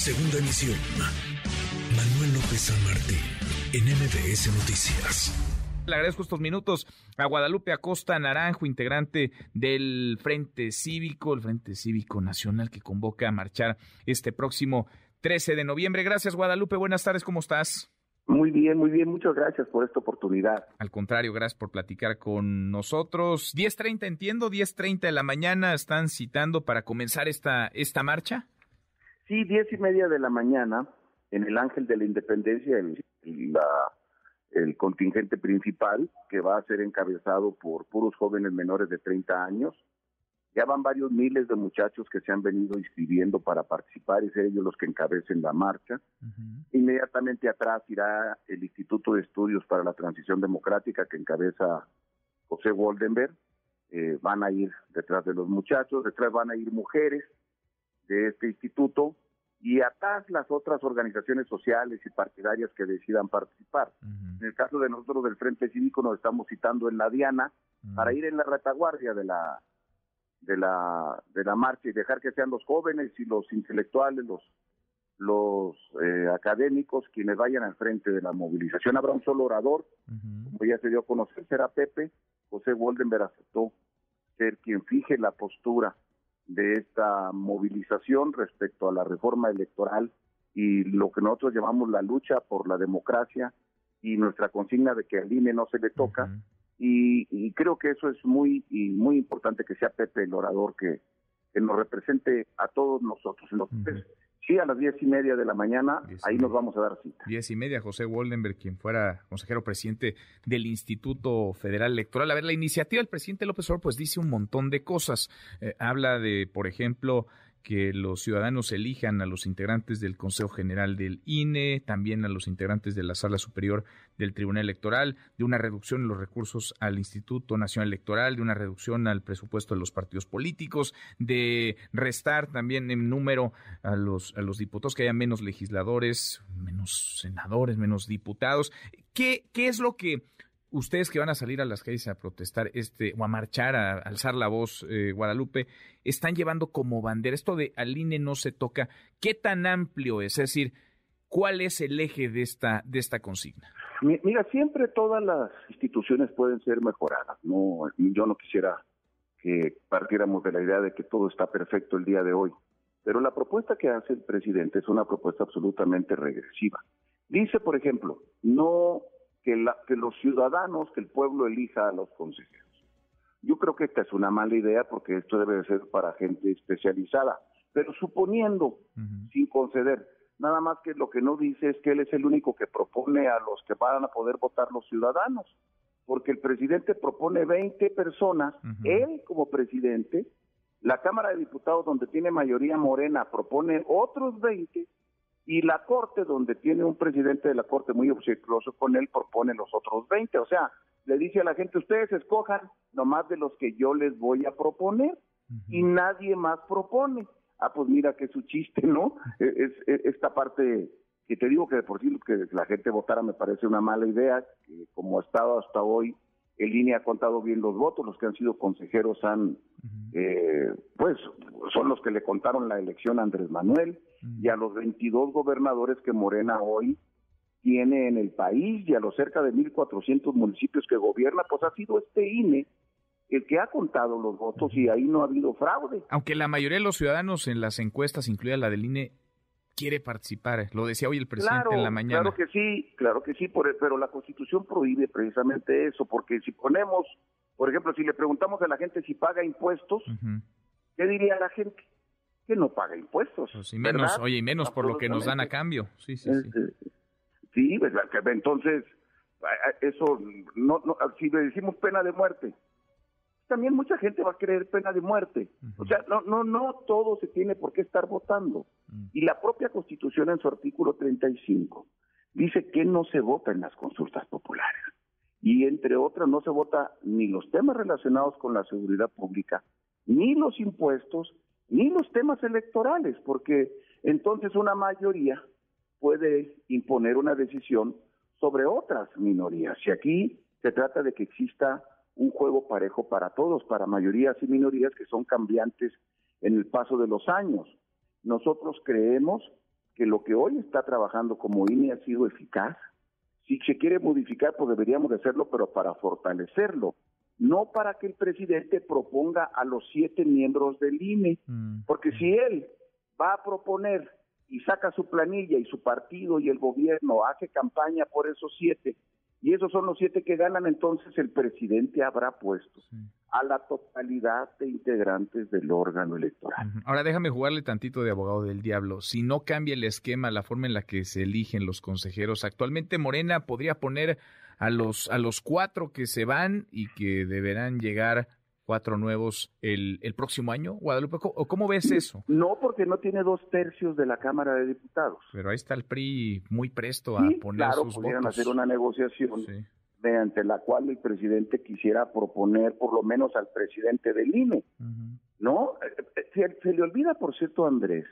Segunda emisión. Manuel López San Martín, en MBS Noticias. Le agradezco estos minutos a Guadalupe Acosta Naranjo, integrante del Frente Cívico, el Frente Cívico Nacional que convoca a marchar este próximo 13 de noviembre. Gracias, Guadalupe. Buenas tardes, ¿cómo estás? Muy bien, muy bien. Muchas gracias por esta oportunidad. Al contrario, gracias por platicar con nosotros. 10.30, entiendo, 10.30 de la mañana están citando para comenzar esta, esta marcha. Sí, diez y media de la mañana en el Ángel de la Independencia, el, el contingente principal, que va a ser encabezado por puros jóvenes menores de 30 años. Ya van varios miles de muchachos que se han venido inscribiendo para participar y ser ellos los que encabecen la marcha. Inmediatamente atrás irá el Instituto de Estudios para la Transición Democrática que encabeza José Woldenberg. Eh, van a ir detrás de los muchachos, detrás van a ir mujeres de este instituto y atrás las otras organizaciones sociales y partidarias que decidan participar. En el caso de nosotros del Frente Cívico nos estamos citando en la Diana para ir en la retaguardia de la de la de la marcha y dejar que sean los jóvenes y los intelectuales, los los eh, académicos quienes vayan al frente de la movilización. Habrá un solo orador, como ya se dio a conocer, será Pepe. José Goldenberg aceptó ser quien fije la postura de esta movilización respecto a la reforma electoral y lo que nosotros llamamos la lucha por la democracia y nuestra consigna de que al INE no se le toca. y, creo que eso es muy y muy importante que sea Pepe el orador que, que nos represente a todos nosotros. Sí, a las diez y media de la mañana, ahí nos vamos a dar cita. Diez y media, José Woldenberg, quien fuera consejero presidente del Instituto Federal Electoral. A ver, la iniciativa del presidente López Obrador, pues dice un montón de cosas. Eh, habla de, por ejemplo, que los ciudadanos elijan a los integrantes del Consejo General del INE, también a los integrantes de la Sala Superior del Tribunal Electoral, de una reducción en los recursos al Instituto Nacional Electoral, de una reducción al presupuesto de los partidos políticos, de restar también en número a los, a los diputados, que haya menos legisladores, menos senadores, menos diputados. ¿Qué, qué es lo que ustedes que van a salir a las calles a protestar este o a marchar, a, alzar la voz, eh, Guadalupe, están llevando como bandera esto de al INE no se toca. ¿Qué tan amplio es? Es decir, ¿cuál es el eje de esta de esta consigna? Mira, siempre todas las instituciones pueden ser mejoradas. No, yo no quisiera que partiéramos de la idea de que todo está perfecto el día de hoy. Pero la propuesta que hace el presidente es una propuesta absolutamente regresiva. Dice, por ejemplo, no que, la, que los ciudadanos, que el pueblo elija a los consejeros. Yo creo que esta es una mala idea porque esto debe ser para gente especializada, pero suponiendo, sin conceder, nada más que lo que no dice es que él es el único que propone a los que van a poder votar los ciudadanos, porque el presidente propone 20 personas, él como presidente, la Cámara de Diputados donde tiene mayoría morena propone otros 20 y la Corte, donde tiene un presidente de la Corte muy obsequioso con él, propone los otros 20. O sea, le dice a la gente, ustedes escojan nomás de los que yo les voy a proponer y nadie más propone. Ah, pues mira que es su chiste, ¿no? Es, esta parte que te digo que de por sí que la gente votara me parece una mala idea, que como ha estado hasta hoy, el INE ha contado bien los votos, los que han sido consejeros han, eh, pues, son los que le contaron la elección a Andrés Manuel y a los 22 gobernadores que Morena hoy tiene en el país y a los cerca de 1.400 municipios que gobierna, pues ha sido este INE el que ha contado los votos y ahí no ha habido fraude. Aunque la mayoría de los ciudadanos en las encuestas, incluida la del INE, quiere participar. Lo decía hoy el presidente en la mañana. Claro que sí, claro que sí, pero la Constitución prohíbe precisamente eso, porque si ponemos, por ejemplo, si le preguntamos a la gente si paga impuestos, ¿qué diría la gente? Que no paga impuestos. Pues y menos, oye, y menos por lo que nos dan a cambio. Sí, sí, sí. Sí, pues, entonces, eso, no, no, si le decimos pena de muerte, también mucha gente va a querer pena de muerte. O sea, no, no, no todo se tiene por qué estar votando. Y la propia Constitución en su artículo 35 dice que no se vota en las consultas populares. Y entre otras no se vota ni los temas relacionados con la seguridad pública, ni los impuestos, ni los temas electorales, porque entonces una mayoría puede imponer una decisión sobre otras minorías. Y aquí se trata de que exista un juego parejo para todos, para mayorías y minorías que son cambiantes en el paso de los años. Nosotros creemos que lo que hoy está trabajando como INE ha sido eficaz. Si se quiere modificar, pues deberíamos de hacerlo, pero para fortalecerlo, no para que el presidente proponga a los siete miembros del INE, mm. porque si él va a proponer y saca su planilla y su partido y el gobierno hace campaña por esos siete, y esos son los siete que ganan, entonces el presidente habrá puesto a la totalidad de integrantes del órgano electoral. Ahora déjame jugarle tantito de abogado del diablo. Si no cambia el esquema, la forma en la que se eligen los consejeros, actualmente Morena podría poner a los, a los cuatro que se van y que deberán llegar cuatro nuevos el, el próximo año, Guadalupe? ¿O cómo ves eso? No, porque no tiene dos tercios de la Cámara de Diputados. Pero ahí está el PRI muy presto a poner claro, sus pudieran hacer una negociación mediante la cual el presidente quisiera proponer por lo menos al presidente del INE. ¿No? Eh, eh, se, le olvida, por cierto, Andrés,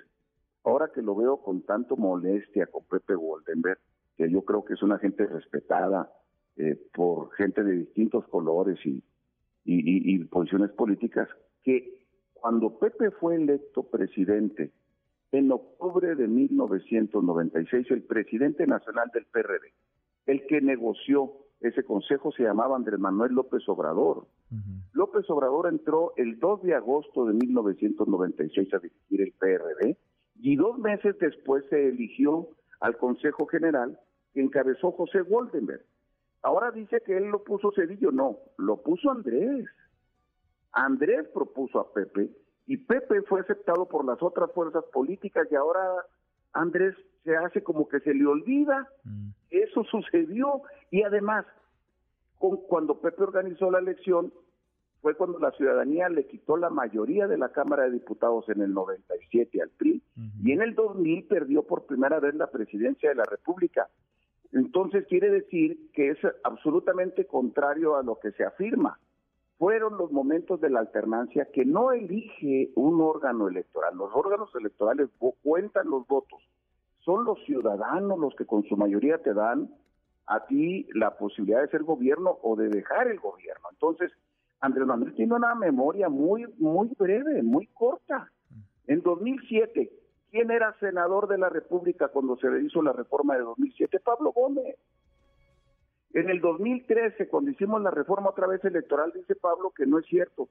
ahora que lo veo con tanto molestia con Pepe Goldenberg, que yo creo que es una gente respetada eh, por gente de distintos colores y y, posiciones políticas, que cuando Pepe fue electo presidente en octubre de 1996, el presidente nacional del PRD, el que negoció ese consejo se llamaba Andrés Manuel López Obrador. López Obrador entró el 2 de agosto de 1996 a dirigir el PRD y dos meses después se eligió al Consejo General que encabezó José Goldenberg. Ahora dice que él lo puso Cedillo, no, lo puso Andrés. Andrés propuso a Pepe y Pepe fue aceptado por las otras fuerzas políticas y ahora Andrés se hace como que se le olvida. Mm. Eso sucedió y además cuando Pepe organizó la elección fue cuando la ciudadanía le quitó la mayoría de la Cámara de Diputados en el 97 al PRI y en el 2000 perdió por primera vez la presidencia de la República. Entonces quiere decir que es absolutamente contrario a lo que se afirma. Fueron los momentos de la alternancia que no elige un órgano electoral. Los órganos electorales cuentan los votos. Son los ciudadanos los que con su mayoría te dan a ti la posibilidad de ser gobierno o de dejar el gobierno. Entonces, Andrés Manuel tiene una memoria muy, muy breve, muy corta. En 2007 ¿Quién era senador de la República cuando se le hizo la reforma de 2007? Pablo Gómez. En el 2013, cuando hicimos la reforma otra vez electoral, dice Pablo que no es cierto.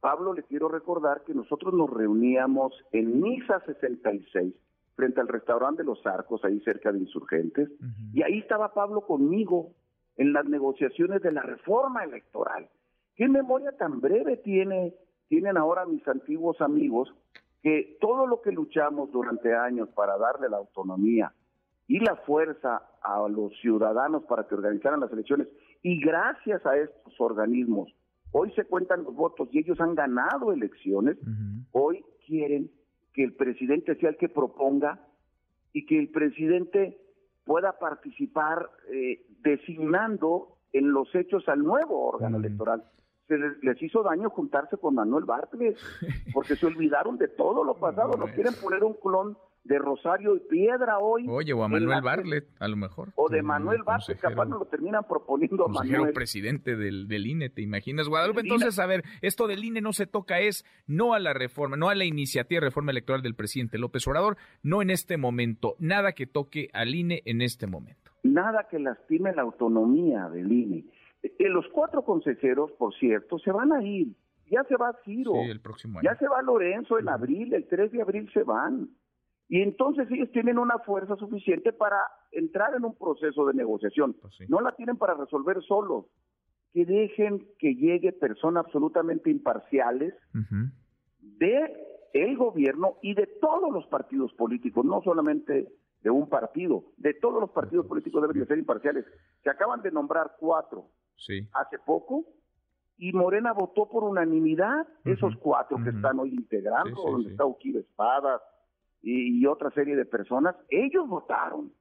Pablo, le quiero recordar que nosotros nos reuníamos en Misa 66, frente al restaurante de los Arcos, ahí cerca de Insurgentes, y ahí estaba Pablo conmigo en las negociaciones de la reforma electoral. ¿Qué memoria tan breve tiene, tienen ahora mis antiguos amigos que todo lo que luchamos durante años para darle la autonomía y la fuerza a los ciudadanos para que organizaran las elecciones, y gracias a estos organismos, hoy se cuentan los votos y ellos han ganado elecciones, hoy quieren que el presidente sea el que proponga y que el presidente pueda participar eh, designando en los hechos al nuevo órgano electoral. Se les, hizo daño juntarse con Manuel Bartlett, porque se olvidaron de todo lo pasado, no quieren poner un clon de Rosario y Piedra hoy. Oye, o a Manuel Bartlett, a lo mejor. O de Manuel Bartlett, capaz no lo terminan proponiendo a Manuel. presidente del, del INE, ¿te imaginas, Guadalupe? Entonces, a ver, esto del INE no se toca, es no a la reforma, no a la iniciativa de reforma electoral del presidente López Obrador, no en este momento, nada que toque al INE en este momento. Nada que lastime la autonomía del INE eh, los cuatro consejeros, por cierto, se van a ir. Ya se va Ciro. el próximo año. Ya se va Lorenzo en abril, el 3 de abril se van. Y entonces ellos tienen una fuerza suficiente para entrar en un proceso de negociación. Pues no la tienen para resolver solos. Que dejen que llegue personas absolutamente imparciales de el gobierno y de todos los partidos políticos, no solamente de un partido, de todos los partidos políticos deberían ser imparciales. Se acaban de nombrar cuatro hace poco, y Morena votó por unanimidad esos cuatro que están hoy integrando, donde está Uquiva Espadas y, otra serie de personas, ellos votaron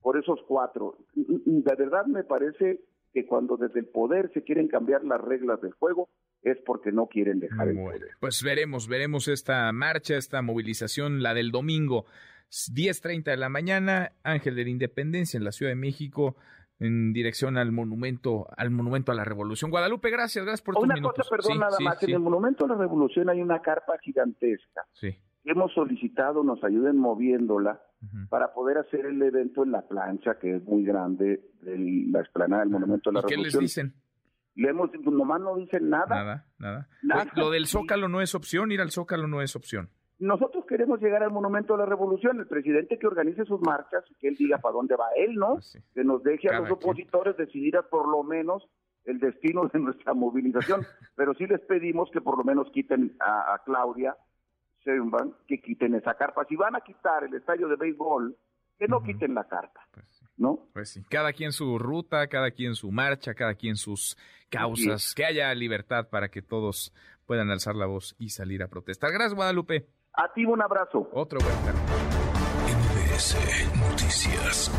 por esos cuatro. De verdad me parece que cuando desde el poder se quieren cambiar las reglas del juego, es porque no quieren dejar el poder. Pues veremos, veremos esta marcha, esta movilización, la del domingo, 10.30 de la mañana, Ángel de la Independencia en la Ciudad de México en dirección al monumento, al monumento a la Revolución. Guadalupe, gracias, gracias por tu Una cosa, perdón, nada más. En el monumento a la Revolución hay una carpa gigantesca. Sí. Hemos solicitado nos ayuden moviéndola para poder hacer el evento en la plancha, que es muy grande, de la explanada del Monumento de la ¿Y qué les dicen? Le hemos, nomás no dicen nada. Nada, nada. Pues, lo del Zócalo no es opción, ir al Zócalo no es opción. Nosotros queremos llegar al Monumento de la Revolución, el presidente que organice sus marchas, que él diga para dónde va él, ¿no? Pues que nos deje a los opositores decidir por lo menos el destino de nuestra movilización, pero sí les pedimos que por lo menos quiten a, Claudia Sheinbaum, que quiten esa carpa. Si van a quitar el estadio de béisbol, que no quiten la carpa, pues ¿no? Pues sí, cada quien su ruta, cada quien su marcha, cada quien sus causas, que haya libertad para que todos puedan alzar la voz y salir a protestar. Gracias, Guadalupe. A ti un abrazo. Otro buen MBS Noticias.